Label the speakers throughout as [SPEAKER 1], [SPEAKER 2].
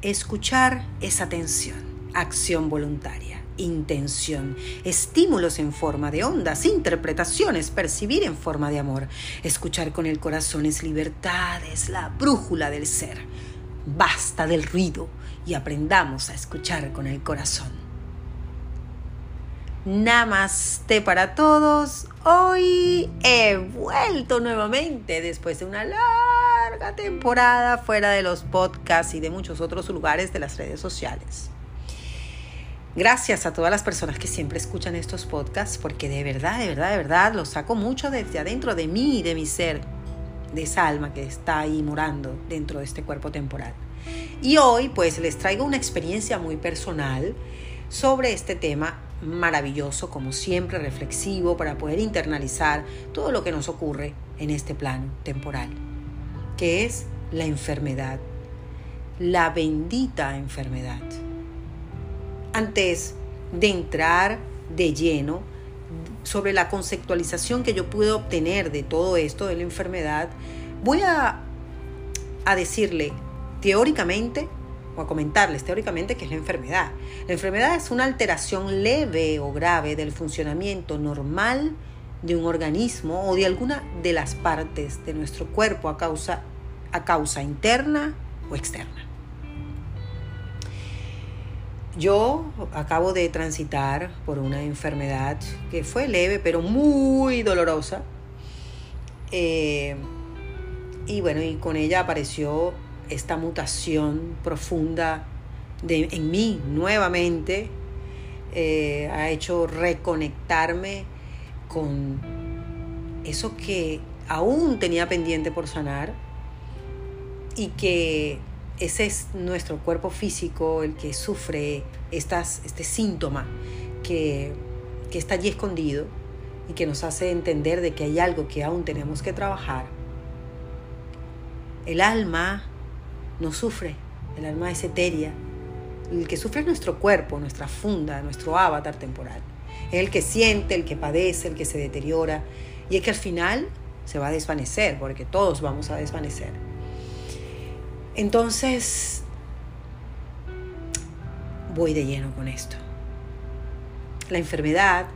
[SPEAKER 1] Escuchar es atención, acción voluntaria, intención, estímulos en forma de ondas, interpretaciones, percibir en forma de amor. Escuchar con el corazón es libertad, es la brújula del ser. Basta del ruido y aprendamos a escuchar con el corazón. Namaste para todos. Hoy he vuelto nuevamente después de una larga temporada fuera de los podcasts y de muchos otros lugares de las redes sociales. Gracias a todas las personas que siempre escuchan estos podcasts porque de verdad, de verdad, de verdad los saco mucho desde adentro de mí y de mi ser, de esa alma que está ahí morando dentro de este cuerpo temporal. Y hoy pues les traigo una experiencia muy personal sobre este tema maravilloso, como siempre, reflexivo, para poder internalizar todo lo que nos ocurre en este plano temporal, que es la enfermedad, la bendita enfermedad. Antes de entrar de lleno sobre la conceptualización que yo pude obtener de todo esto de la enfermedad, voy a, a decirle teóricamente o a comentarles teóricamente qué es la enfermedad. La enfermedad es una alteración leve o grave del funcionamiento normal de un organismo o de alguna de las partes de nuestro cuerpo a causa, a causa interna o externa. Yo acabo de transitar por una enfermedad que fue leve pero muy dolorosa. Eh, y bueno, y con ella apareció esta mutación profunda de, en mí nuevamente. Eh, ha hecho reconectarme con eso que aún tenía pendiente por sanar y que ese es nuestro cuerpo físico el que sufre estas, este síntoma que, que está allí escondido y que nos hace entender de que hay algo que aún tenemos que trabajar. El alma no sufre, el alma es etérea. El que sufre es nuestro cuerpo, nuestra funda, nuestro avatar temporal. Es el que siente, el que padece, el que se deteriora y es que al final se va a desvanecer, porque todos vamos a desvanecer. Entonces, voy de lleno con esto. La enfermedad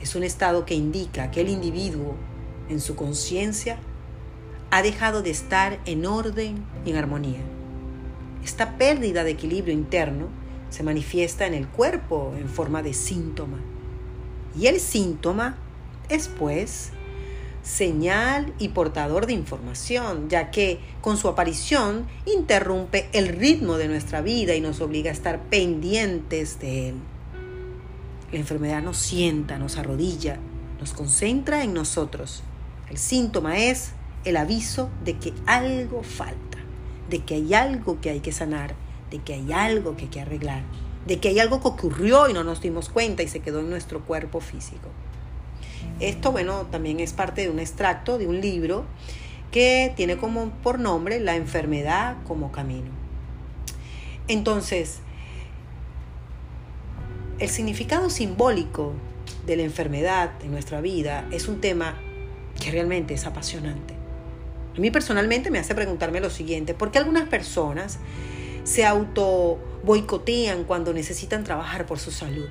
[SPEAKER 1] es un estado que indica que el individuo, en su conciencia, ha dejado de estar en orden y en armonía. Esta pérdida de equilibrio interno se manifiesta en el cuerpo en forma de síntoma. Y el síntoma es, pues, señal y portador de información, ya que con su aparición interrumpe el ritmo de nuestra vida y nos obliga a estar pendientes de él. La enfermedad nos sienta, nos arrodilla, nos concentra en nosotros. El síntoma es el aviso de que algo falta, de que hay algo que hay que sanar, de que hay algo que hay que arreglar, de que hay algo que ocurrió y no nos dimos cuenta y se quedó en nuestro cuerpo físico. Esto, bueno, también es parte de un extracto de un libro que tiene como por nombre La enfermedad como camino. Entonces, el significado simbólico de la enfermedad en nuestra vida es un tema que realmente es apasionante. A mí personalmente me hace preguntarme lo siguiente, ¿por qué algunas personas se auto boicotean cuando necesitan trabajar por su salud?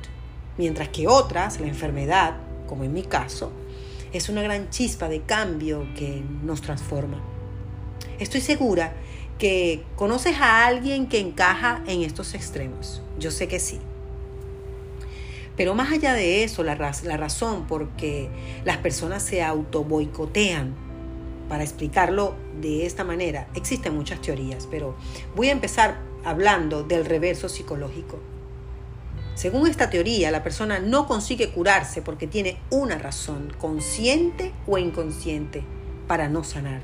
[SPEAKER 1] Mientras que otras, la enfermedad, como en mi caso, es una gran chispa de cambio que nos transforma. Estoy segura que conoces a alguien que encaja en estos extremos. Yo sé que sí. Pero más allá de eso, la, la razón por que las personas se auto boicotean, para explicarlo de esta manera, existen muchas teorías, pero voy a empezar hablando del reverso psicológico. Según esta teoría, la persona no consigue curarse porque tiene una razón, consciente o inconsciente, para no sanar,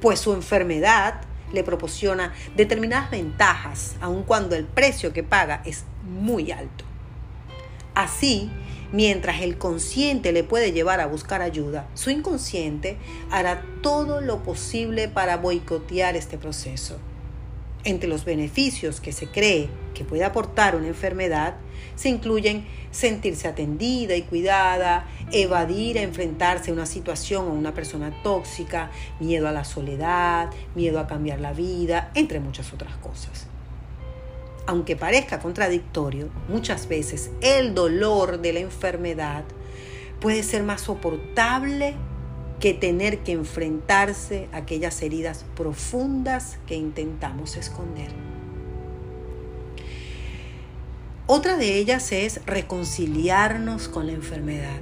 [SPEAKER 1] pues su enfermedad le proporciona determinadas ventajas, aun cuando el precio que paga es muy alto. Así, mientras el consciente le puede llevar a buscar ayuda, su inconsciente hará todo lo posible para boicotear este proceso. Entre los beneficios que se cree que puede aportar una enfermedad se incluyen sentirse atendida y cuidada, evadir a enfrentarse a una situación o una persona tóxica, miedo a la soledad, miedo a cambiar la vida, entre muchas otras cosas. aunque parezca contradictorio, muchas veces el dolor de la enfermedad puede ser más soportable que tener que enfrentarse a aquellas heridas profundas que intentamos esconder. Otra de ellas es reconciliarnos con la enfermedad.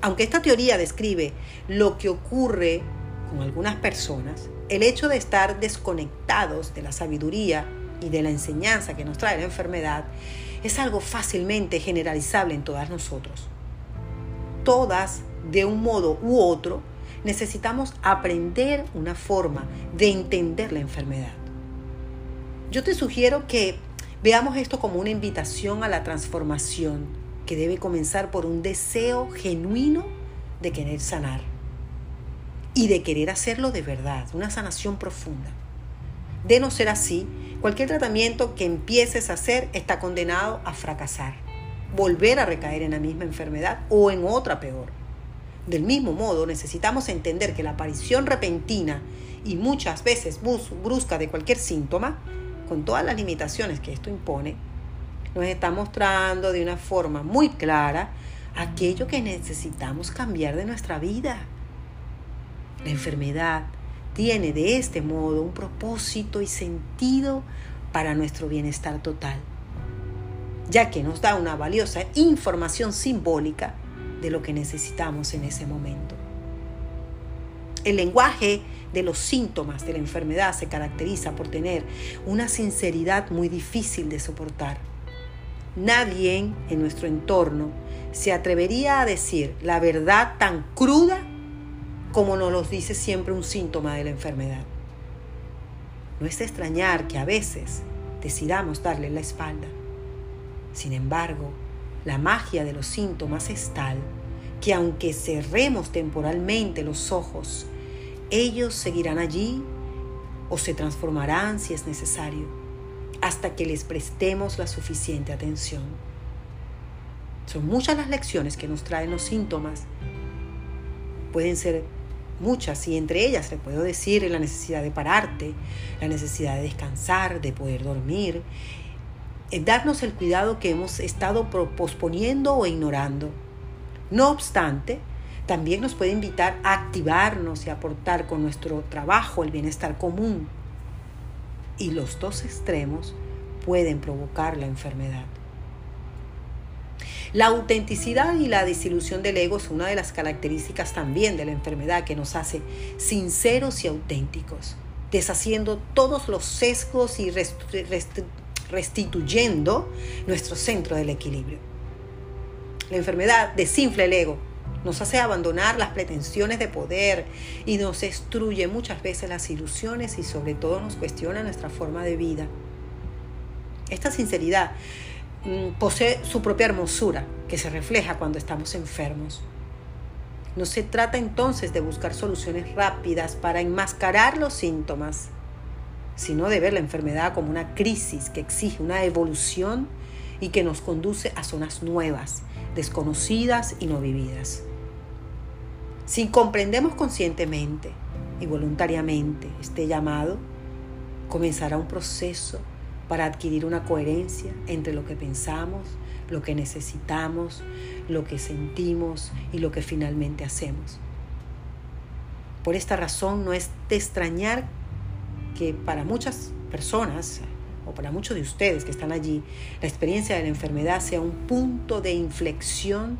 [SPEAKER 1] Aunque esta teoría describe lo que ocurre con algunas personas, el hecho de estar desconectados de la sabiduría y de la enseñanza que nos trae la enfermedad es algo fácilmente generalizable en todas nosotros. Todas, de un modo u otro, necesitamos aprender una forma de entender la enfermedad. Yo te sugiero que veamos esto como una invitación a la transformación que debe comenzar por un deseo genuino de querer sanar y de querer hacerlo de verdad, una sanación profunda. De no ser así, cualquier tratamiento que empieces a hacer está condenado a fracasar, volver a recaer en la misma enfermedad o en otra peor. Del mismo modo, necesitamos entender que la aparición repentina y muchas veces brusca de cualquier síntoma, con todas las limitaciones que esto impone, nos está mostrando de una forma muy clara aquello que necesitamos cambiar de nuestra vida. La enfermedad, tiene de este modo un propósito y sentido para nuestro bienestar total, ya que nos da una valiosa información simbólica de lo que necesitamos en ese momento. El lenguaje de los síntomas de la enfermedad se caracteriza por tener una sinceridad muy difícil de soportar. Nadie en nuestro entorno se atrevería a decir la verdad tan cruda como nos lo dice siempre un síntoma de la enfermedad. No es de extrañar que a veces decidamos darle la espalda. Sin embargo, la magia de los síntomas es tal que aunque cerremos temporalmente los ojos, ellos seguirán allí o se transformarán si es necesario, hasta que les prestemos la suficiente atención. Son muchas las lecciones que nos traen los síntomas. Pueden ser muchas, y entre ellas le puedo decir la necesidad de pararte, la necesidad de descansar, de poder dormir, darnos el cuidado que hemos estado posponiendo o ignorando. No obstante, también nos puede invitar a activarnos y aportar con nuestro trabajo el bienestar común. Y los dos extremos pueden provocar la enfermedad. La autenticidad y la desilusión del ego es una de las características también de la enfermedad que nos hace sinceros y auténticos, deshaciendo todos los sesgos y restituyendo nuestro centro del equilibrio. La enfermedad desinfla el ego, nos hace abandonar las pretensiones de poder y nos destruye muchas veces las ilusiones y sobre todo nos cuestiona nuestra forma de vida. Esta sinceridad Mm, posee su propia hermosura que se refleja cuando estamos enfermos. No se trata entonces de buscar soluciones rápidas para enmascarar los síntomas, sino de ver la enfermedad como una crisis que exige una evolución y que nos conduce a zonas nuevas, desconocidas y no vividas. Si comprendemos conscientemente y voluntariamente este llamado, comenzará un proceso para adquirir una coherencia entre lo que pensamos, lo que necesitamos, lo que sentimos y lo que finalmente hacemos. Por esta razón no es de extrañar que para muchas personas o para muchos de ustedes que están allí, la experiencia de la enfermedad sea un punto de inflexión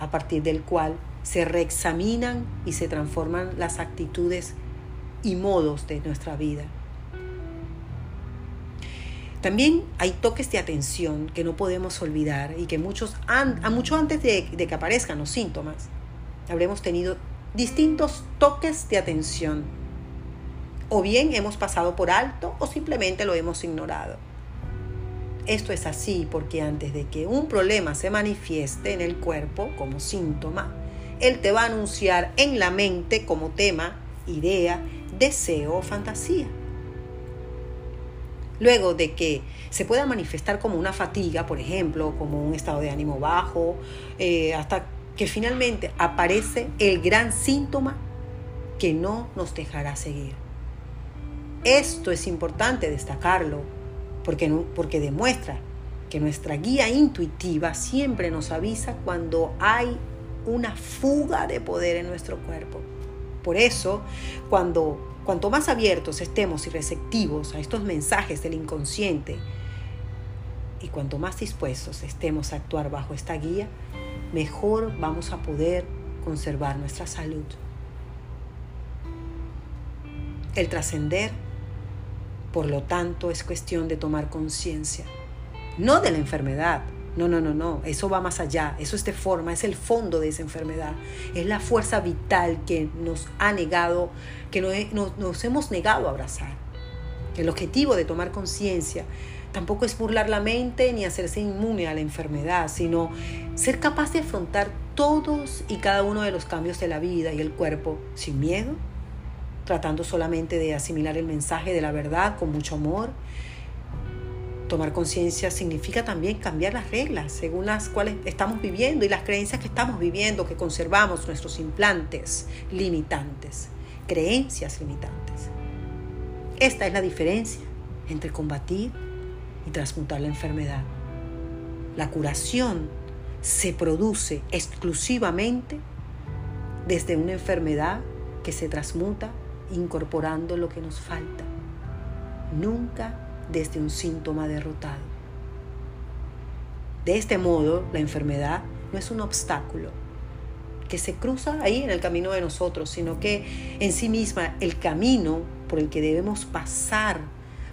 [SPEAKER 1] a partir del cual se reexaminan y se transforman las actitudes y modos de nuestra vida. También hay toques de atención que no podemos olvidar y que muchos, a mucho antes de, que aparezcan los síntomas, habremos tenido distintos toques de atención. O bien hemos pasado por alto o simplemente lo hemos ignorado. Esto es así porque antes de que un problema se manifieste en el cuerpo como síntoma, él te va a anunciar en la mente como tema, idea, deseo o fantasía. Luego de que se pueda manifestar como una fatiga, por ejemplo, como un estado de ánimo bajo, eh, hasta que finalmente aparece el gran síntoma que no nos dejará seguir. Esto es importante destacarlo, porque, porque demuestra que nuestra guía intuitiva siempre nos avisa cuando hay una fuga de poder en nuestro cuerpo. Por eso, cuando cuanto más abiertos estemos y receptivos a estos mensajes del inconsciente, y cuanto más dispuestos estemos a actuar bajo esta guía, mejor vamos a poder conservar nuestra salud. El trascender, por lo tanto, es cuestión de tomar conciencia, no de la enfermedad. No, no, no, no, eso va más allá, eso es de forma, es el fondo de esa enfermedad, es la fuerza vital que nos ha negado, que nos, nos hemos negado a abrazar. El objetivo de tomar conciencia tampoco es burlar la mente ni hacerse inmune a la enfermedad, sino ser capaz de afrontar todos y cada uno de los cambios de la vida y el cuerpo sin miedo, tratando solamente de asimilar el mensaje de la verdad con mucho amor. Tomar conciencia significa también cambiar las reglas según las cuales estamos viviendo y las creencias que estamos viviendo, que conservamos nuestros implantes limitantes, creencias limitantes. Esta es la diferencia entre combatir y transmutar la enfermedad. La curación se produce exclusivamente desde una enfermedad que se transmuta incorporando lo que nos falta, nunca desde un síntoma derrotado. De este modo, la enfermedad no es un obstáculo que se cruza ahí en el camino de nosotros, sino que en sí misma el camino por el que debemos pasar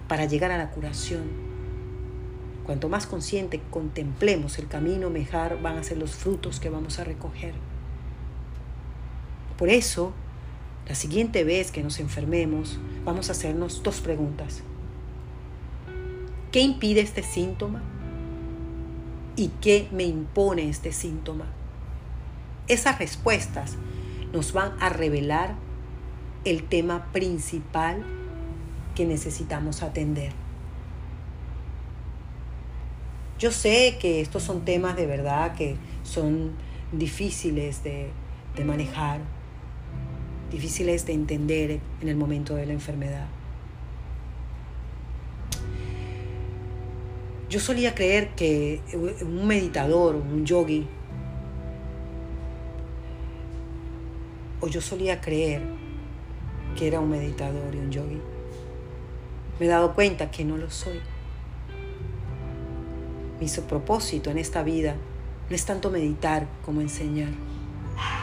[SPEAKER 1] para llegar a la curación Cuanto más consciente contemplemos el camino, mejor van a ser los frutos que vamos a recoger. Por eso, la siguiente vez que nos enfermemos, vamos a hacernos dos preguntas. ¿Qué impide este síntoma? ¿Y qué me impone este síntoma? Esas respuestas nos van a revelar el tema principal que necesitamos atender. Yo sé que estos son temas de verdad que son difíciles de, manejar, difíciles de entender en el momento de la enfermedad. Yo solía creer que un meditador, un yogi, o yo solía creer que era un meditador y un yogi. Me he dado cuenta que no lo soy. Mi propósito en esta vida no es tanto meditar como enseñar.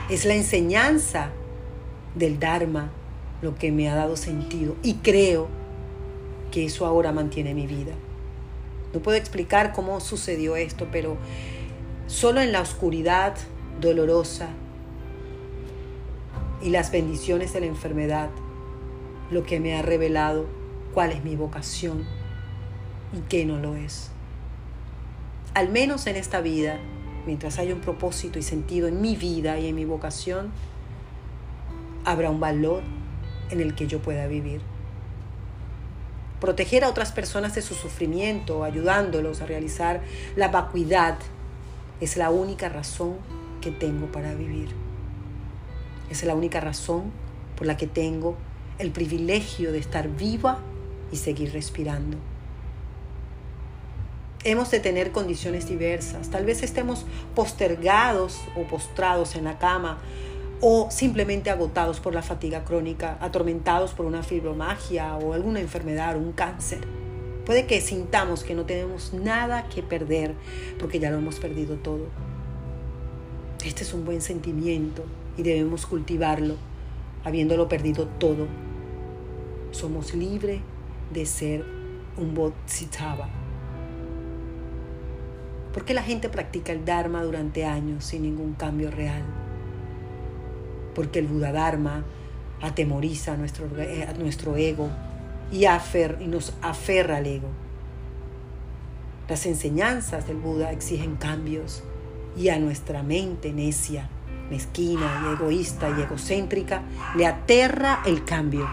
[SPEAKER 1] Es la enseñanza del Dharma lo que me ha dado sentido y creo que eso ahora mantiene mi vida. No puedo explicar cómo sucedió esto, pero solo en la oscuridad dolorosa y las bendiciones de la enfermedad, lo que me ha revelado cuál es mi vocación y qué no lo es al menos en esta vida, mientras haya un propósito y sentido en mi vida y en mi vocación, habrá un valor en el que yo pueda vivir. Proteger a otras personas de su sufrimiento, ayudándolos a realizar la vacuidad, es la única razón que tengo para vivir. Es la única razón por la que tengo el privilegio de estar viva y seguir respirando hemos de tener condiciones diversas. Tal vez estemos postergados o postrados en la cama o simplemente agotados por la fatiga crónica, atormentados por una fibromagia o alguna enfermedad o un cáncer. Puede que sintamos que no tenemos nada que perder porque ya lo hemos perdido todo. Este es un buen sentimiento y debemos cultivarlo habiéndolo perdido todo. Somos libres de ser un bodhisattva ¿Por qué la gente practica el Dharma durante años sin ningún cambio real? Porque el Buda Dharma atemoriza a nuestro, eh, nuestro ego y, y nos aferra al ego. Las enseñanzas del Buda exigen cambios y a nuestra mente necia, mezquina y egoísta y egocéntrica le aterra el cambio.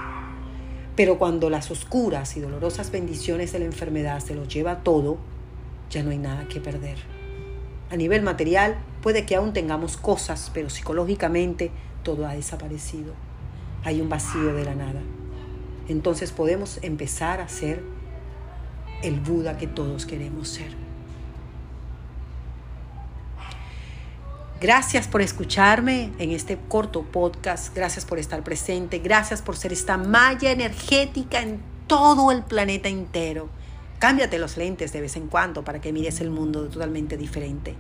[SPEAKER 1] Pero cuando las oscuras y dolorosas bendiciones de la enfermedad se lo lleva todo, ya no hay nada que perder. A nivel material puede que aún tengamos cosas, pero psicológicamente todo ha desaparecido. Hay un vacío de la nada. Entonces podemos empezar a ser el Buda que todos queremos ser. Gracias por escucharme en este corto podcast, gracias por estar presente, gracias por ser esta malla energética en todo el planeta entero. Cámbiate los lentes de vez en cuando para que mires el mundo totalmente diferente.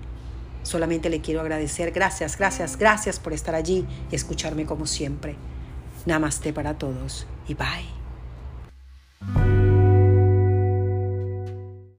[SPEAKER 1] Solamente le quiero agradecer. Gracias, gracias, gracias por estar allí y escucharme como siempre. Namaste para todos y bye.